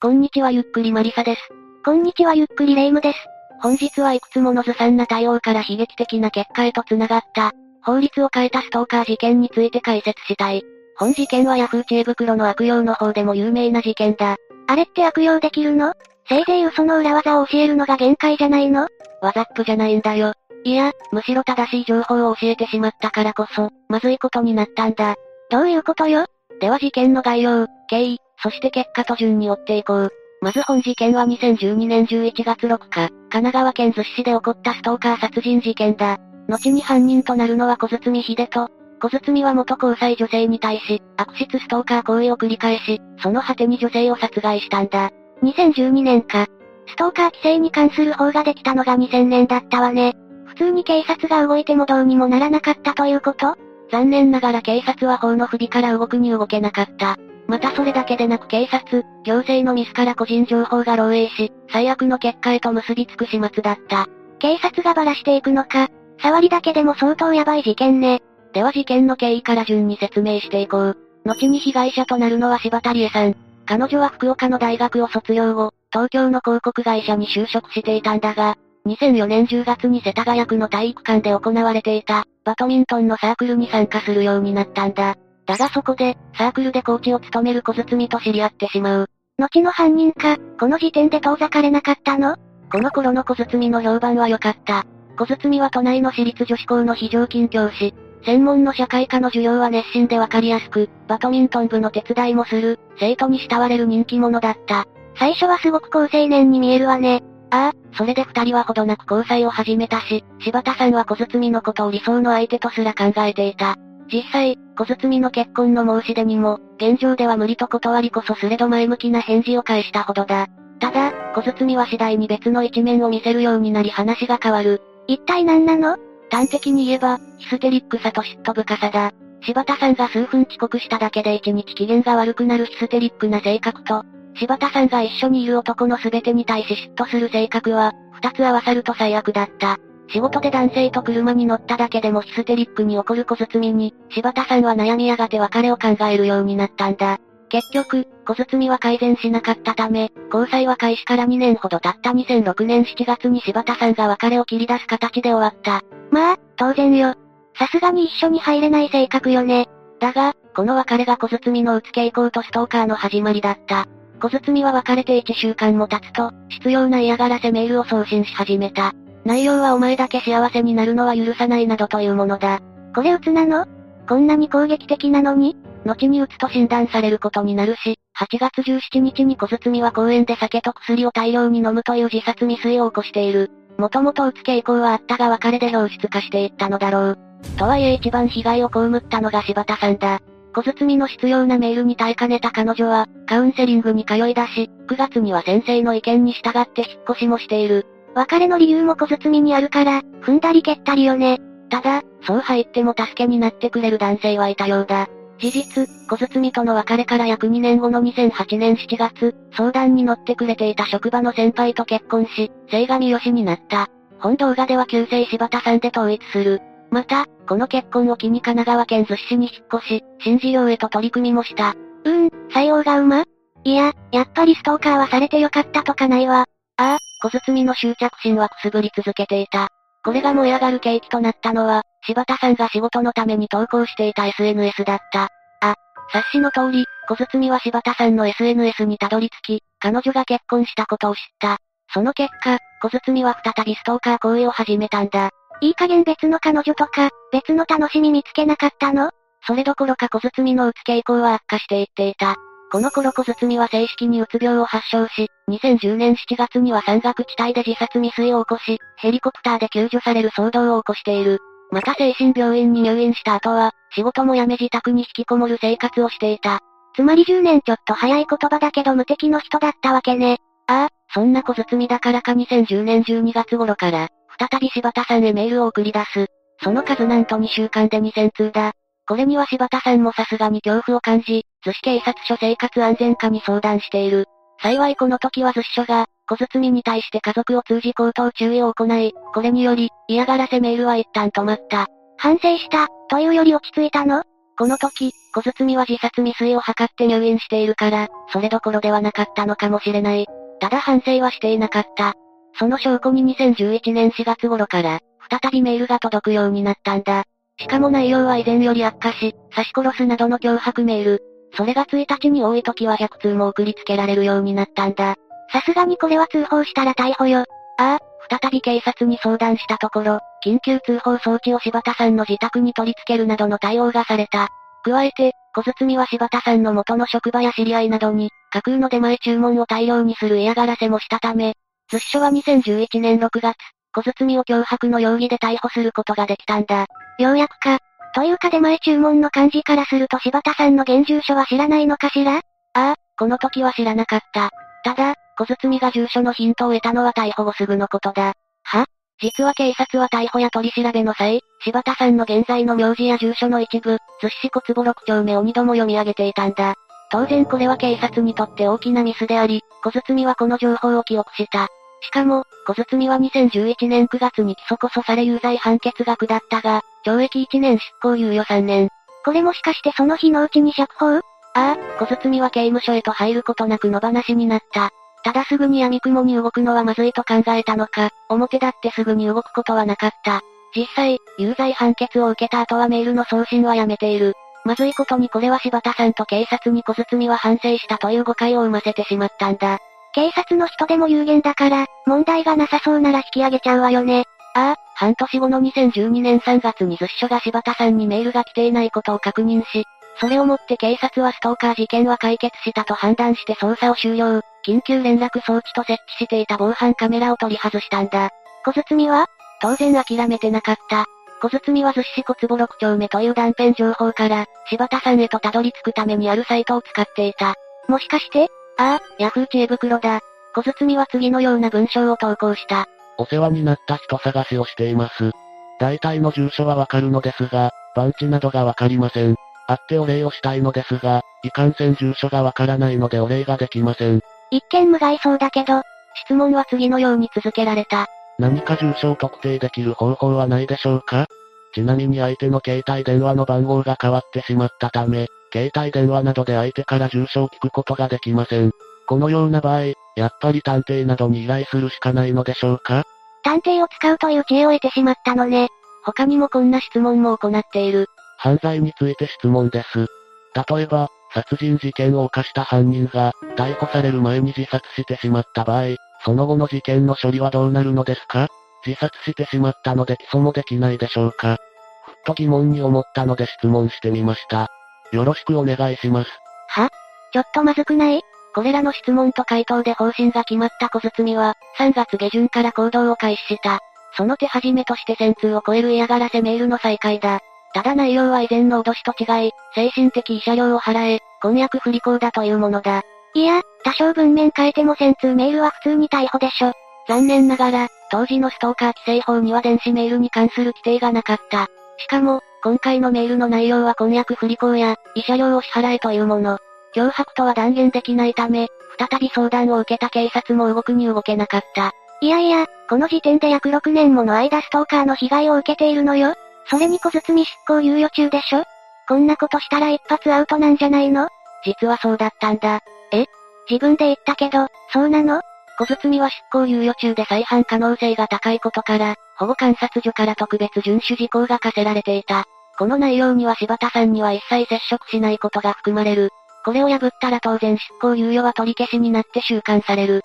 こんにちはゆっくりマリサです。こんにちはゆっくりレイムです。本日はいくつものずさんな対応から悲劇的な結果へと繋がった、法律を変えたストーカー事件について解説したい。本事件はヤフー知恵袋の悪用の方でも有名な事件だ。あれって悪用できるの？せいぜい嘘の裏技を教えるのが限界じゃないの？わざっぷじゃないんだよ。いや、むしろ正しい情報を教えてしまったからこそ、まずいことになったんだ。どういうことよ？では事件の概要、経緯、そして結果と順に追っていこう。まず本事件は2012年11月6日、神奈川県逗子市で起こったストーカー殺人事件だ。後に犯人となるのは小堤秀人。小堤は元交際女性に対し、悪質ストーカー行為を繰り返し、その果てに女性を殺害したんだ。2012年か。ストーカー規制に関する法ができたのが2000年だったわね。普通に警察が動いてもどうにもならなかったということ？残念ながら警察は法の不備から動くに動けなかった。またそれだけでなく警察、行政のミスから個人情報が漏洩し、最悪の結果へと結びつく始末だった。警察がばらしていくのか。触りだけでも相当やばい事件ね。では事件の経緯から順に説明していこう。後に被害者となるのは柴田理恵さん。彼女は福岡の大学を卒業後、東京の広告会社に就職していたんだが、2004年10月に世田谷区の体育館で行われていた、バドミントンのサークルに参加するようになったんだ。だがそこで、サークルでコーチを務める小包と知り合ってしまう。後の犯人か、この時点で遠ざかれなかったの？この頃の小包の評判は良かった。小包は都内の私立女子校の非常勤教師。専門の社会科の授業は熱心でわかりやすく、バドミントン部の手伝いもする、生徒に慕われる人気者だった。最初はすごく高青年に見えるわね。ああ、それで二人はほどなく交際を始めたし、柴田さんは小包のことを理想の相手とすら考えていた。実際、小包の結婚の申し出にも、現状では無理と断りこそすれど前向きな返事を返したほどだ。ただ、小包は次第に別の一面を見せるようになり話が変わる。一体何なの？端的に言えば、ヒステリックさと嫉妬深さだ。柴田さんが数分遅刻しただけで一日機嫌が悪くなるヒステリックな性格と、柴田さんが一緒にいる男の全てに対し嫉妬する性格は、二つ合わさると最悪だった。仕事で男性と車に乗っただけでもヒステリックに起こる小包に、柴田さんは悩みやがて別れを考えるようになったんだ。結局、小包は改善しなかったため、交際は開始から2年ほど経った2006年7月に柴田さんが別れを切り出す形で終わった。まあ、当然よ。さすがに一緒に入れない性格よね。だが、この別れが小包の打つ傾向とストーカーの始まりだった。小包は別れて1週間も経つと、必要な嫌がらせメールを送信し始めた。内容はお前だけ幸せになるのは許さないなどというものだ。これ鬱なの？こんなに攻撃的なのに？後に鬱と診断されることになるし、8月17日に小包は公園で酒と薬を大量に飲むという自殺未遂を起こしている。もともと鬱傾向はあったが別れで表出化していったのだろう。とはいえ一番被害を被ったのが柴田さんだ。小包の必要なメールに耐えかねた彼女は、カウンセリングに通い出し、9月には先生の意見に従って引っ越しもしている。別れの理由も小包にあるから、踏んだり蹴ったりよね。ただ、そう入っても助けになってくれる男性はいたようだ。事実、小包との別れから約2年後の2008年7月、相談に乗ってくれていた職場の先輩と結婚し、生神よしになった。本動画では旧姓柴田さんで統一する。また、この結婚を機に神奈川県逗子市に引っ越し、新事業へと取り組みもした。うーん、採用が馬？いや、やっぱりストーカーはされてよかったとかないわ。ああ、小包の執着心はくすぶり続けていた。これが燃え上がる契機となったのは、柴田さんが仕事のために投稿していた SNS だった。あ、察しの通り、小包は柴田さんの SNS にたどり着き、彼女が結婚したことを知った。その結果、小包は再びストーカー行為を始めたんだ。いい加減別の彼女とか、別の楽しみ見つけなかったの？それどころか小包のうつ傾向は悪化していっていた。この頃小包は正式にうつ病を発症し、2010年7月には山岳地帯で自殺未遂を起こし、ヘリコプターで救助される騒動を起こしている。また精神病院に入院した後は、仕事も辞め自宅に引きこもる生活をしていた。つまり10年ちょっと早い言葉だけど無敵の人だったわけね。ああ、そんな小包だからか2010年12月頃から、再び柴田さんへメールを送り出す。その数なんと2週間で2000通だ。これには柴田さんもさすがに恐怖を感じ、逗子警察署生活安全課に相談している。幸いこの時は逗子署が、小包に対して家族を通じ口頭注意を行い、これにより、嫌がらせメールは一旦止まった。反省した、というより落ち着いたの？この時、小包は自殺未遂を図って入院しているから、それどころではなかったのかもしれない。ただ反省はしていなかった。その証拠に2011年4月頃から、再びメールが届くようになったんだ。しかも内容は以前より悪化し、刺し殺すなどの脅迫メール。それが1日に多い時は100通も送りつけられるようになったんだ。さすがにこれは通報したら逮捕よ。ああ、再び警察に相談したところ、緊急通報装置を柴田さんの自宅に取り付けるなどの対応がされた。加えて、小包は柴田さんの元の職場や知り合いなどに、架空の出前注文を大量にする嫌がらせもしたため、図書は2011年6月、小包を脅迫の容疑で逮捕することができたんだ。ようやくか。というか出前注文の感じからすると柴田さんの現住所は知らないのかしら？ああ、この時は知らなかった。ただ、小包が住所のヒントを得たのは逮捕後すぐのことだ。は？実は警察は逮捕や取り調べの際、柴田さんの現在の名字や住所の一部、寿司市小坪6丁目を2度も読み上げていたんだ。当然これは警察にとって大きなミスであり、小包はこの情報を記憶した。しかも、小包は2011年9月に起訴こそされ有罪判決が下ったが、懲役1年執行猶予3年。これもしかしてその日のうちに釈放？ああ、小包は刑務所へと入ることなく野放しになった。ただすぐに闇雲に動くのはまずいと考えたのか、表だってすぐに動くことはなかった。実際、有罪判決を受けた後はメールの送信はやめている。まずいことにこれは柴田さんと警察に小包は反省したという誤解を生ませてしまったんだ。警察の人でも有限だから、問題がなさそうなら引き上げちゃうわよね。ああ、半年後の2012年3月に図書が柴田さんにメールが来ていないことを確認し、それをもって警察はストーカー事件は解決したと判断して捜査を終了。緊急連絡装置と設置していた防犯カメラを取り外したんだ。小包は？当然諦めてなかった。小包は寿司小坪6丁目という断片情報から、柴田さんへとたどり着くためにあるサイトを使っていた。もしかしてああ、ヤフー知恵袋だ。小包は次のような文章を投稿した。お世話になった人探しをしています。大体の住所はわかるのですが、番地などがわかりません。会ってお礼をしたいのですが、いかんせん住所がわからないのでお礼ができません。一見無害そうだけど、質問は次のように続けられた。何か住所を特定できる方法はないでしょうか？ちなみに相手の携帯電話の番号が変わってしまったため、携帯電話などで相手から住所を聞くことができません。このような場合、やっぱり探偵などに依頼するしかないのでしょうか？探偵を使うという知恵を得てしまったのね。他にもこんな質問も行っている。犯罪について質問です。例えば、殺人事件を犯した犯人が、逮捕される前に自殺してしまった場合、その後の事件の処理はどうなるのですか？自殺してしまったので起訴もできないでしょうか？ふっと疑問に思ったので質問してみました。よろしくお願いします。は？ちょっとまずくない？これらの質問と回答で方針が決まった小包は、3月下旬から行動を開始した。その手始めとして1000通を超える嫌がらせメールの再開だ。ただ内容は以前の脅しと違い、精神的慰謝料を払え、婚約不履行だというものだ。いや、多少文面変えても1000通メールは普通に逮捕でしょ。残念ながら、当時のストーカー規制法には電子メールに関する規定がなかった。しかも、今回のメールの内容は婚約不履行や、慰謝料を支払えというもの。脅迫とは断言できないため、再び相談を受けた警察も動くに動けなかった。いやいや、この時点で約6年もの間ストーカーの被害を受けているのよ。それに小包執行猶予中でしょ？こんなことしたら一発アウトなんじゃないの？実はそうだったんだ。え？自分で言ったけど、そうなの？小包は執行猶予中で再犯可能性が高いことから、保護観察所から特別遵守事項が課せられていた。この内容には柴田さんには一切接触しないことが含まれる。これを破ったら当然執行猶予は取り消しになって収監される。ん？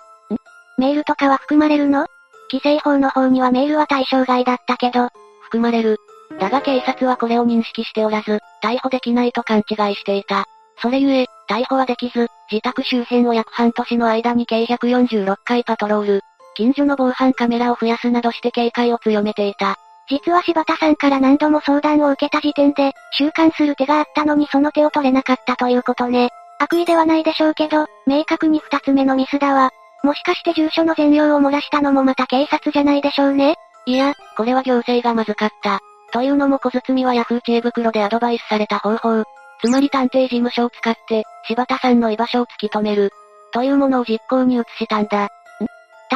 メールとかは含まれるの？規制法の方にはメールは対象外だったけど、含まれる。だが警察はこれを認識しておらず、逮捕できないと勘違いしていた。それゆえ、逮捕はできず、自宅周辺を約半年の間に計146回パトロール。近所の防犯カメラを増やすなどして警戒を強めていた。実は柴田さんから何度も相談を受けた時点で、収監する手があったのにその手を取れなかったということね。悪意ではないでしょうけど、明確に二つ目のミスだわ。もしかして住所の全容を漏らしたのもまた警察じゃないでしょうねいや、これは行政がまずかった。というのも小包はヤフー知恵袋でアドバイスされた方法。つまり探偵事務所を使って、柴田さんの居場所を突き止める。というものを実行に移したんだ。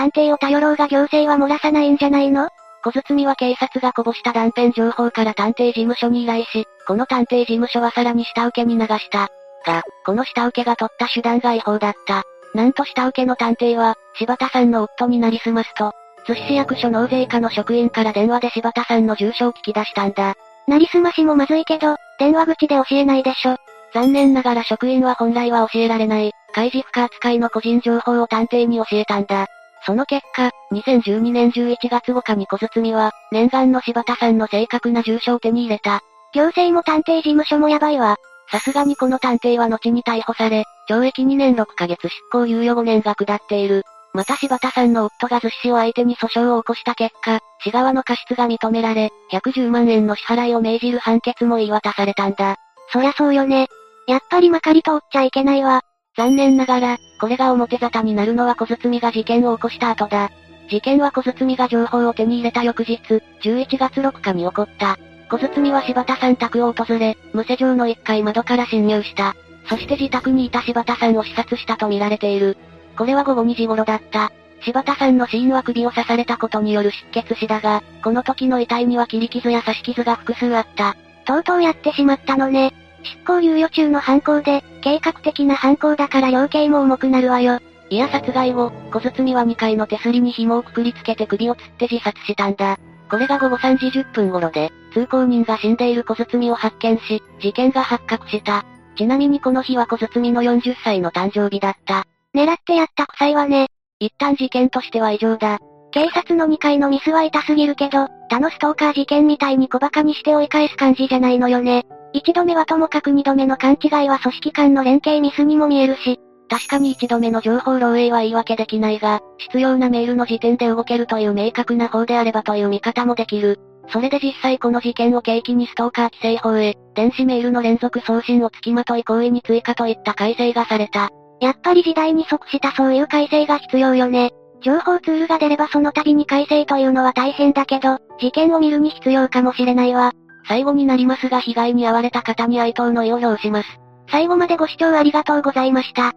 ん探偵を頼ろうが行政は漏らさないんじゃないの？小包は警察がこぼした断片情報から探偵事務所に依頼し、この探偵事務所はさらに下請けに流した。が、この下請けが取った手段が違法だった。なんと下請けの探偵は、柴田さんの夫になりすますと、津市役所納税課の職員から電話で柴田さんの住所を聞き出したんだ。なりすましもまずいけど、電話口で教えないでしょ。残念ながら職員は本来は教えられない、開示不可扱いの個人情報を探偵に教えたんだ。その結果、2012年11月5日に小包は、念願の柴田さんの正確な住所を手に入れた。行政も探偵事務所もやばいわ。さすがにこの探偵は後に逮捕され、懲役2年6ヶ月執行猶予5年が下っている。また柴田さんの夫が逗子市を相手に訴訟を起こした結果、市側の過失が認められ、110万円の支払いを命じる判決も言い渡されたんだ。そりゃそうよね。やっぱりまかり通っちゃいけないわ。残念ながら、これが表沙汰になるのは小包が事件を起こした後だ。事件は小包が情報を手に入れた翌日、11月6日に起こった。小包は柴田さん宅を訪れ、無施錠の1階窓から侵入した。そして自宅にいた柴田さんを視察したと見られている。これは午後2時頃だった。柴田さんの死因は首を刺されたことによる出血死だが、この時の遺体には切り傷や刺し傷が複数あった。とうとうやってしまったのね。執行猶予中の犯行で、計画的な犯行だから量刑も重くなるわよ。いや殺害後、小包は2階の手すりに紐をくくりつけて首を吊って自殺したんだ。これが午後3時10分頃で、通行人が死んでいる小包を発見し、事件が発覚した。ちなみにこの日は小包の40歳の誕生日だった。狙ってやった臭いわね。一旦事件としては異常だ。警察の2階のミスは痛すぎるけど、他のストーカー事件みたいに小馬鹿にして追い返す感じじゃないのよね。一度目はともかく二度目の勘違いは組織間の連携ミスにも見えるし、確かに一度目の情報漏洩は言い訳できないが、必要なメールの時点で動けるという明確な法であればという見方もできる。それで実際この事件を契機にストーカー規制法へ、電子メールの連続送信を付きまとい行為に追加といった改正がされた。やっぱり時代に即したそういう改正が必要よね。情報ツールが出ればその度に改正というのは大変だけど、事件を見るに必要かもしれないわ。最後になりますが被害に遭われた方に哀悼の意を表します。最後までご視聴ありがとうございました。